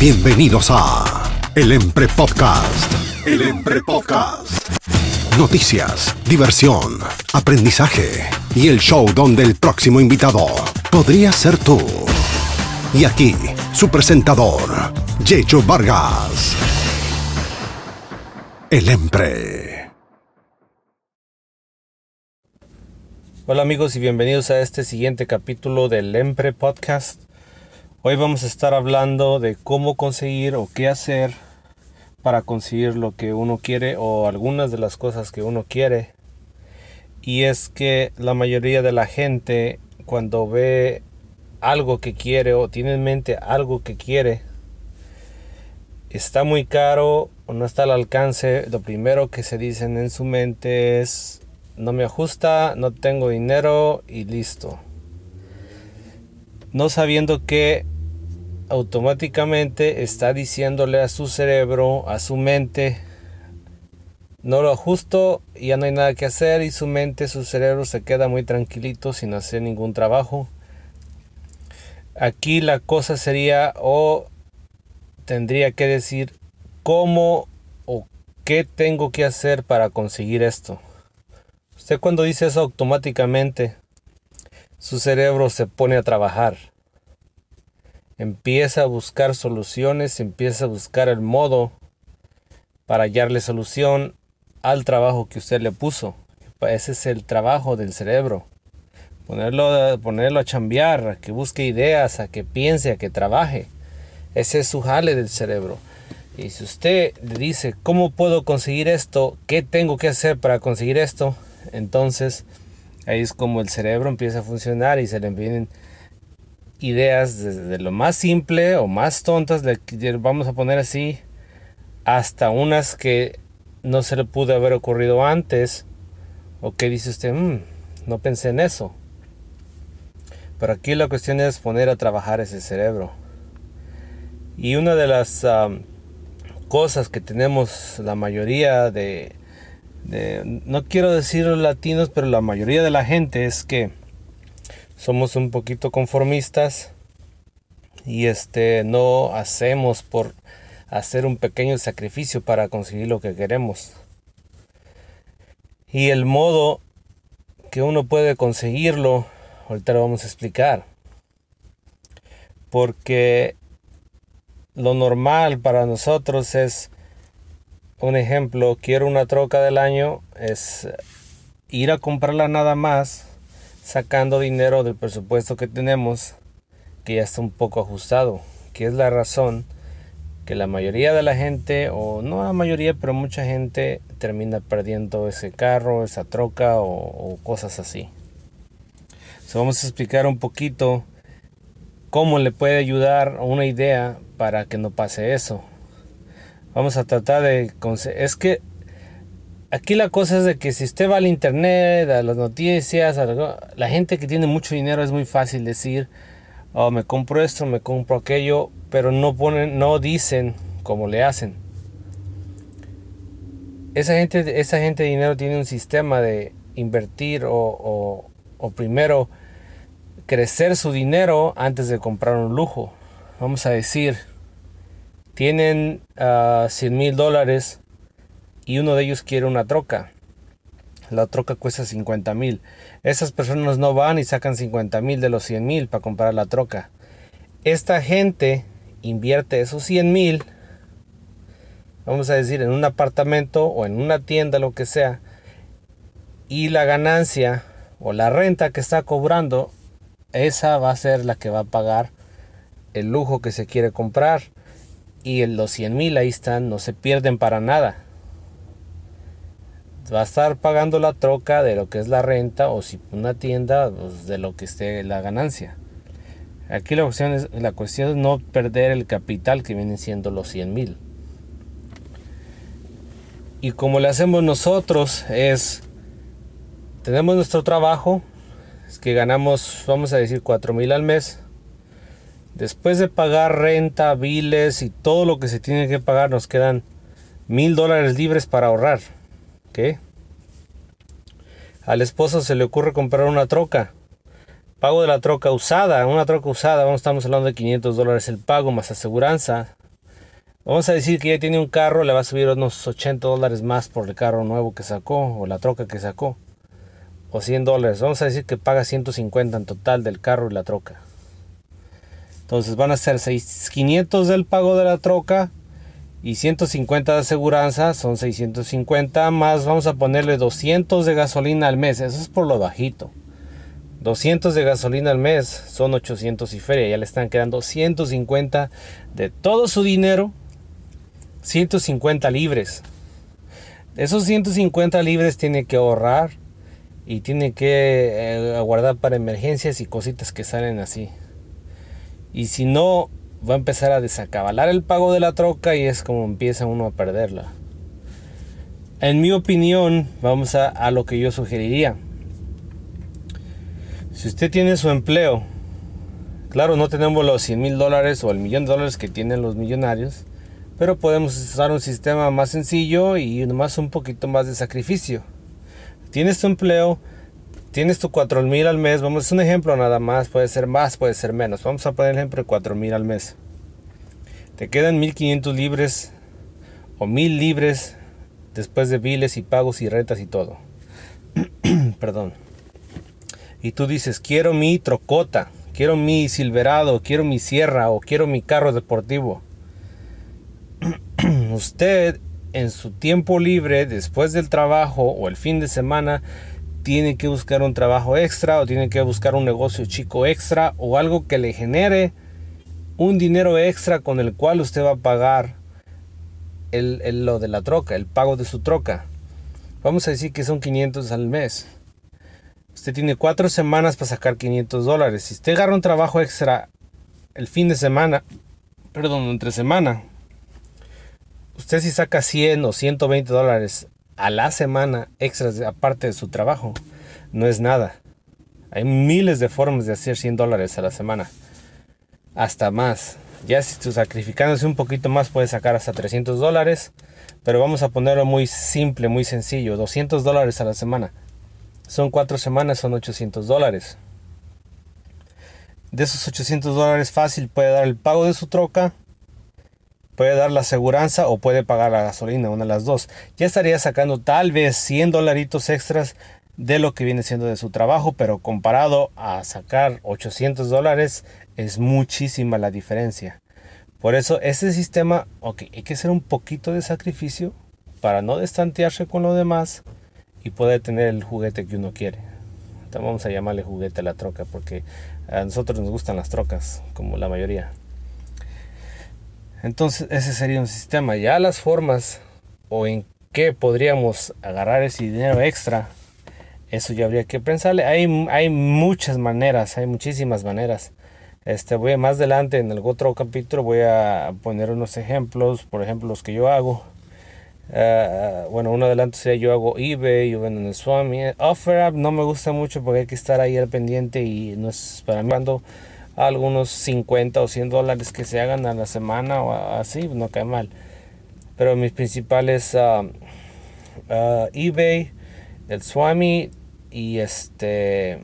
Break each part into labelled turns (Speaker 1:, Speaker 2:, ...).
Speaker 1: Bienvenidos a El Empre Podcast. El Empre Podcast. Noticias, diversión, aprendizaje y el show donde el próximo invitado podría ser tú. Y aquí, su presentador, Yecho Vargas. El Empre.
Speaker 2: Hola amigos y bienvenidos a este siguiente capítulo del Empre Podcast. Hoy vamos a estar hablando de cómo conseguir o qué hacer para conseguir lo que uno quiere o algunas de las cosas que uno quiere. Y es que la mayoría de la gente cuando ve algo que quiere o tiene en mente algo que quiere, está muy caro o no está al alcance, lo primero que se dicen en su mente es no me ajusta, no tengo dinero y listo. No sabiendo que automáticamente está diciéndole a su cerebro, a su mente, no lo ajusto, ya no hay nada que hacer y su mente, su cerebro se queda muy tranquilito sin hacer ningún trabajo. Aquí la cosa sería o tendría que decir cómo o qué tengo que hacer para conseguir esto. Usted cuando dice eso automáticamente, su cerebro se pone a trabajar empieza a buscar soluciones, empieza a buscar el modo para hallarle solución al trabajo que usted le puso. Ese es el trabajo del cerebro. Ponerlo, ponerlo a chambear, a que busque ideas, a que piense, a que trabaje. Ese es su jale del cerebro. Y si usted le dice, ¿cómo puedo conseguir esto? ¿Qué tengo que hacer para conseguir esto? Entonces, ahí es como el cerebro empieza a funcionar y se le vienen ideas desde lo más simple o más tontas, vamos a poner así, hasta unas que no se le pudo haber ocurrido antes, o que dice usted, mm, no pensé en eso. Pero aquí la cuestión es poner a trabajar ese cerebro. Y una de las cosas que tenemos la mayoría de, de, no quiero decir latinos, pero la mayoría de la gente es que somos un poquito conformistas y este no hacemos por hacer un pequeño sacrificio para conseguir lo que queremos. Y el modo que uno puede conseguirlo, ahorita lo vamos a explicar. Porque lo normal para nosotros es, un ejemplo, quiero una troca del año, es ir a comprarla nada más sacando dinero del presupuesto que tenemos que ya está un poco ajustado, que es la razón que la mayoría de la gente, o no la mayoría, pero mucha gente termina perdiendo ese carro, esa troca o, cosas así. vamos a explicar un poquito cómo le puede ayudar una idea para que no pase eso. Vamos a tratar de... Es que Aquí la cosa es de que si usted va al internet, a las noticias, a la gente que tiene mucho dinero es muy fácil decir, oh, me compro esto, me compro aquello, pero no ponen, no dicen cómo le hacen. Esa gente, esa gente de dinero tiene un sistema de invertir o, primero crecer su dinero antes de comprar un lujo. Vamos a decir, tienen 100 ah, mil dólares y uno de ellos quiere una troca. La troca cuesta 50 mil. Esas personas no van y sacan 50 mil de los 100 mil para comprar la troca. Esta gente invierte esos 100 mil, vamos a decir, en un apartamento o en una tienda, lo que sea, y la ganancia o la renta que está cobrando, esa va a ser la que va a pagar el lujo que se quiere comprar. Y los 100 mil ahí están, no se pierden para nada va a estar pagando la troca de lo que es la renta o si una tienda pues, de lo que esté la ganancia. Aquí la cuestión, es, la cuestión es no perder el capital que vienen siendo los 100 mil. Y como le hacemos nosotros es, tenemos nuestro trabajo, es que ganamos, vamos a decir, 4 mil al mes. Después de pagar renta, biles y todo lo que se tiene que pagar, nos quedan mil dólares libres para ahorrar. Al esposo se le ocurre comprar una troca. Pago de la troca usada, una troca usada, vamos, estamos hablando de 500 dólares el pago más aseguranza. Vamos a decir que ya tiene un carro, le va a subir unos 80 dólares más por el carro nuevo que sacó o la troca que sacó. O 100 dólares. Vamos a decir que paga 150 en total del carro y la troca. Entonces van a ser 500 del pago de la troca y 150 de aseguranza. Son 650 más. Vamos a ponerle 200 de gasolina al mes. Eso es por lo bajito. 200 de gasolina al mes son 800 y feria. Ya le están quedando 150 de todo su dinero 150 libres. Esos 150 libres tiene que ahorrar y tiene que eh, guardar para emergencias y cositas que salen así. Y si no, va a empezar a desacabalar el pago de la troca y es como empieza uno a perderla. En mi opinión, vamos a, lo que yo sugeriría. Si usted tiene su empleo, claro, no tenemos los 100 mil dólares o el millón de dólares que tienen los millonarios, pero podemos usar un sistema más sencillo y más un poquito más de sacrificio. Tienes tu empleo, tienes tu 4 mil al mes, vamos, es un ejemplo nada más, puede ser más, puede ser menos. Vamos a poner el ejemplo de 4 mil al mes. Te quedan 1500 libres o 1000 libres después de biles y pagos y rentas y todo. Perdón. Y tú dices, quiero mi trocota, quiero mi silverado, quiero mi sierra o quiero mi carro deportivo usted en su tiempo libre, después del trabajo o el fin de semana, tiene que buscar un trabajo extra o tiene que buscar un negocio chico extra o algo que le genere un dinero extra con el cual usted va a pagar el, lo de la troca, el pago de su troca. Vamos a decir que son 500 al mes. Usted tiene cuatro semanas para sacar 500 dólares. Si usted agarra un trabajo extra el fin de semana, perdón, entre semana, usted si saca 100 o 120 dólares a la semana extras aparte de su trabajo, no es nada. Hay miles de formas de hacer 100 dólares a la semana. Hasta más. Ya si tú sacrificándose un poquito más puedes sacar hasta 300 dólares. Pero vamos a ponerlo muy simple, muy sencillo. 200 dólares a la semana. Son 4 semanas, son 800 dólares. De esos 800 dólares fácil puede dar el pago de su troca puede dar la aseguranza o puede pagar la gasolina, una de las dos. Ya estaría sacando tal vez 100 dolaritos extras de lo que viene siendo de su trabajo, pero comparado a sacar 800 dólares es muchísima la diferencia. Por eso ese sistema, ok, hay que hacer un poquito de sacrificio para no destantearse con lo demás y poder tener el juguete que uno quiere. vamos a llamarle juguete a la troca porque a nosotros nos gustan las trocas, como la mayoría. Entonces ese sería un sistema. Ya las formas o en qué podríamos agarrar ese dinero extra, eso ya habría que pensarle. Hay, hay muchas maneras, hay muchísimas maneras. Este, voy más adelante en el otro capítulo voy a poner unos ejemplos, por ejemplo los que yo hago. Uh, bueno, uno adelante sería yo hago eBay, yo vendo en el Swami. OfferUp no me gusta mucho porque hay que estar ahí al pendiente y no es para mí cuando algunos 50 o 100 dólares que se hagan a la semana o así, no cae mal. Pero mis principales uh, eBay, el Swami y este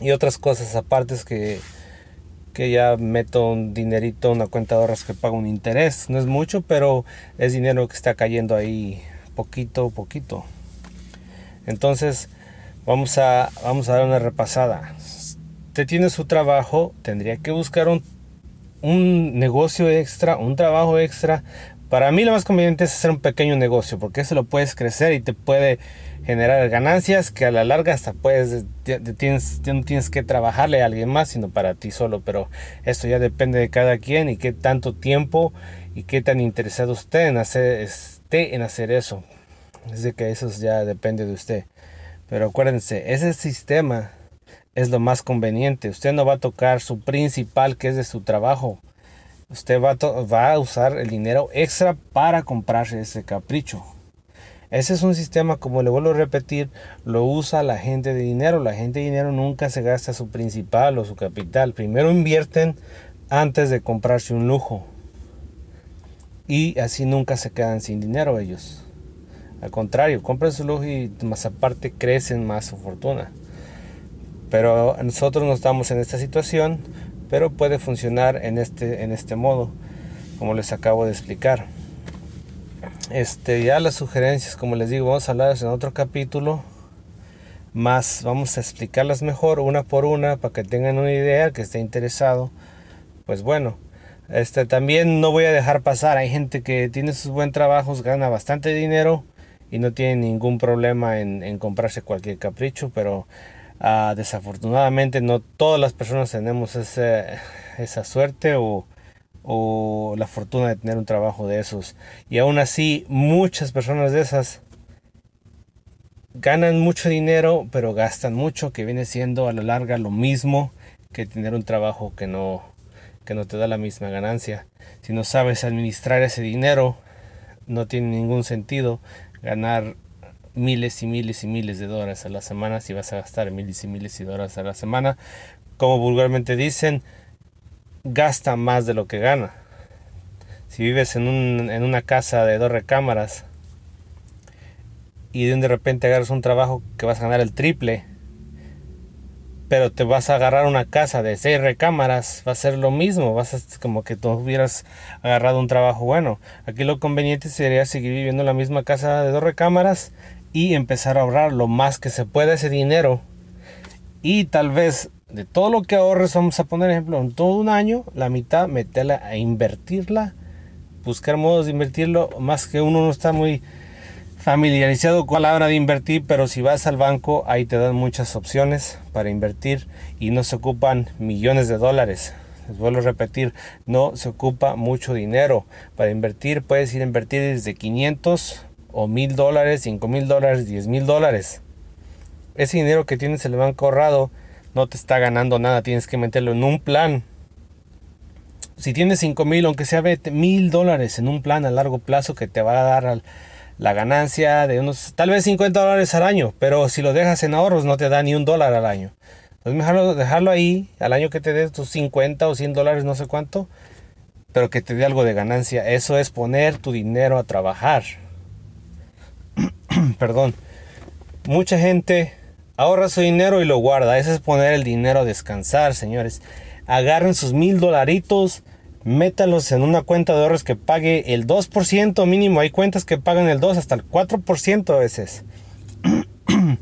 Speaker 2: y otras cosas aparte que que ya meto un dinerito, una cuenta de ahorros que pago un interés. No es mucho, pero es dinero que está cayendo ahí poquito a poquito. Entonces, vamos a, vamos a dar una repasada usted tiene su trabajo, tendría que buscar un, un negocio extra, un trabajo extra. Para mí lo más conveniente es hacer un pequeño negocio, porque eso lo puedes crecer y te puede generar ganancias que a la larga hasta puedes, tienes, tienes que trabajarle a alguien más, sino para ti solo. Pero esto ya depende de cada quien y qué tanto tiempo y qué tan interesado usted en hacer, esté en hacer eso. Es de que eso ya depende de usted. Pero acuérdense, ese sistema es lo más conveniente. Usted no va a tocar su principal que es de su trabajo. Usted va a, usar el dinero extra para comprarse ese capricho. Ese es un sistema, como le vuelvo a repetir, lo usa la gente de dinero. La gente de dinero nunca se gasta su principal o su capital. Primero invierten antes de comprarse un lujo. Y así nunca se quedan sin dinero ellos. Al contrario, compran su lujo y más aparte crecen más su fortuna. Pero nosotros no estamos en esta situación, pero puede funcionar en este, en este modo. como les acabo de explicar. Este, ya las sugerencias, como les digo, vamos a hablar en otro capítulo. Más vamos a explicarlas mejor una por una para que tengan una idea, que esté interesado. Pues bueno, este también no voy a dejar pasar. Hay gente que tiene sus buen trabajos, gana bastante dinero y no tiene ningún problema en, comprarse cualquier capricho, pero ah, desafortunadamente no todas las personas tenemos esa suerte o, o la fortuna de tener un trabajo de esos. Y aún así, muchas personas de esas ganan mucho dinero, pero gastan mucho, que viene siendo a la larga lo mismo que tener un trabajo que no, que no te da la misma ganancia. Si no sabes administrar ese dinero, no tiene ningún sentido ganar miles y miles y miles de dólares a la semana si vas a gastar miles y miles de dólares a la semana. Como vulgarmente dicen, gasta más de lo que gana. Si vives en, un, en una casa de dos recámaras y de repente agarras un trabajo que vas a ganar el triple, pero te vas a agarrar una casa de seis recámaras, va a ser lo mismo, vas a como que tú hubieras agarrado un trabajo bueno. Aquí lo conveniente sería seguir viviendo en la misma casa de dos recámaras y empezar a ahorrar lo más que se pueda ese dinero. Y tal vez de todo lo que ahorres, vamos a poner ejemplo, en todo un año, la mitad meterla a invertirla, buscar modos de invertirlo, más que uno no está muy familiarizado con la hora de invertir, pero si vas al banco ahí te dan muchas opciones para invertir y no se ocupan millones de dólares. Les vuelvo a repetir, no se ocupa mucho dinero. Para invertir puedes ir a invertir desde 500 o 1000 dólares, 5 mil dólares, 10 mil dólares. Ese dinero que tienes en el banco ahorrado no te está ganando nada, tienes que meterlo en un plan. Si tienes 5 mil, aunque sea mil dólares en un plan a largo plazo que te va a dar la ganancia de unos tal vez 50 dólares al año, pero si lo dejas en ahorros no te da ni un dólar al año. Entonces dejarlo, dejarlo ahí al año que te dé tus 50 o 100 dólares, no sé cuánto, pero que te dé algo de ganancia. Eso es poner tu dinero a trabajar. Perdón. Mucha gente ahorra su dinero y lo guarda. Eso es poner el dinero a descansar, señores. Agarren sus mil dolaritos métalos en una cuenta de ahorros que pague el 2% mínimo. Hay cuentas que pagan el 2 hasta el 4% a veces.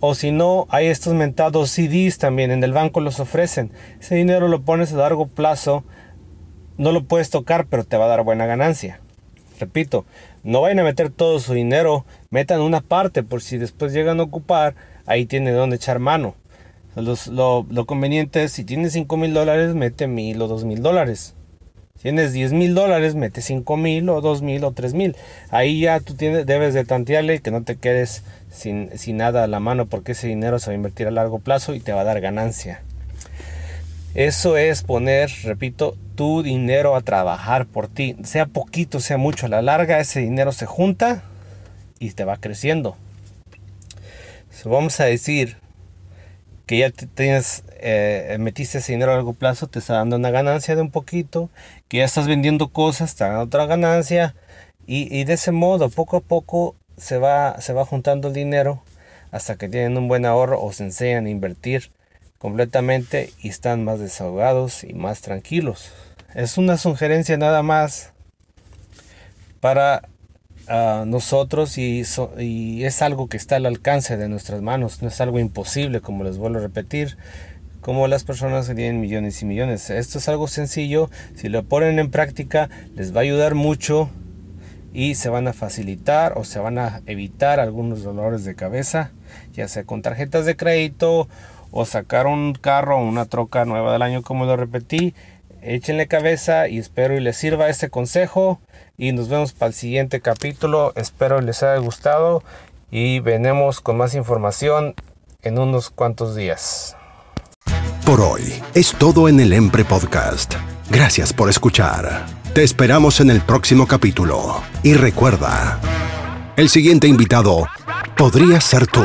Speaker 2: o si no, hay estos mentados CDs también, en el banco los ofrecen. Ese dinero lo pones a largo plazo, no lo puedes tocar, pero te va a dar buena ganancia. Repito, no vayan a meter todo su dinero, metan una parte por si después llegan a ocupar, ahí tiene donde echar mano lo, conveniente es, si tienes 5 mil dólares, mete mil o dos mil dólares. Si tienes 10 mil dólares, mete 5 mil o dos mil o tres mil. Ahí ya tú tienes, debes de tantearle que no te quedes sin, sin nada a la mano porque ese dinero se va a invertir a largo plazo y te va a dar ganancia. Eso es poner, repito, tu dinero a trabajar por ti. Sea poquito, sea mucho. A la larga ese dinero se junta y te va creciendo. vamos a decir, que ya tienes, eh, metiste ese dinero a largo plazo, te está dando una ganancia de un poquito, que ya estás vendiendo cosas, te da otra ganancia, y, de ese modo, poco a poco, se va, se va juntando el dinero hasta que tienen un buen ahorro o se enseñan a invertir completamente y están más desahogados y más tranquilos. Es una sugerencia nada más para a nosotros y, y, es algo que está al alcance de nuestras manos, no es algo imposible, como les vuelvo a repetir, como las personas que tienen millones y millones. Esto es algo sencillo, si lo ponen en práctica les va a ayudar mucho y se van a facilitar o se van a evitar algunos dolores de cabeza, ya sea con tarjetas de crédito o sacar un carro o una troca nueva del año, como lo repetí. Échenle cabeza y espero y les sirva este consejo y nos vemos para el siguiente capítulo. Espero les haya gustado y venemos con más información en unos cuantos días.
Speaker 1: Por hoy es todo en el Empre Podcast. Gracias por escuchar. Te esperamos en el próximo capítulo. Y recuerda, el siguiente invitado podría ser tú.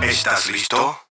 Speaker 1: ¿Estás listo?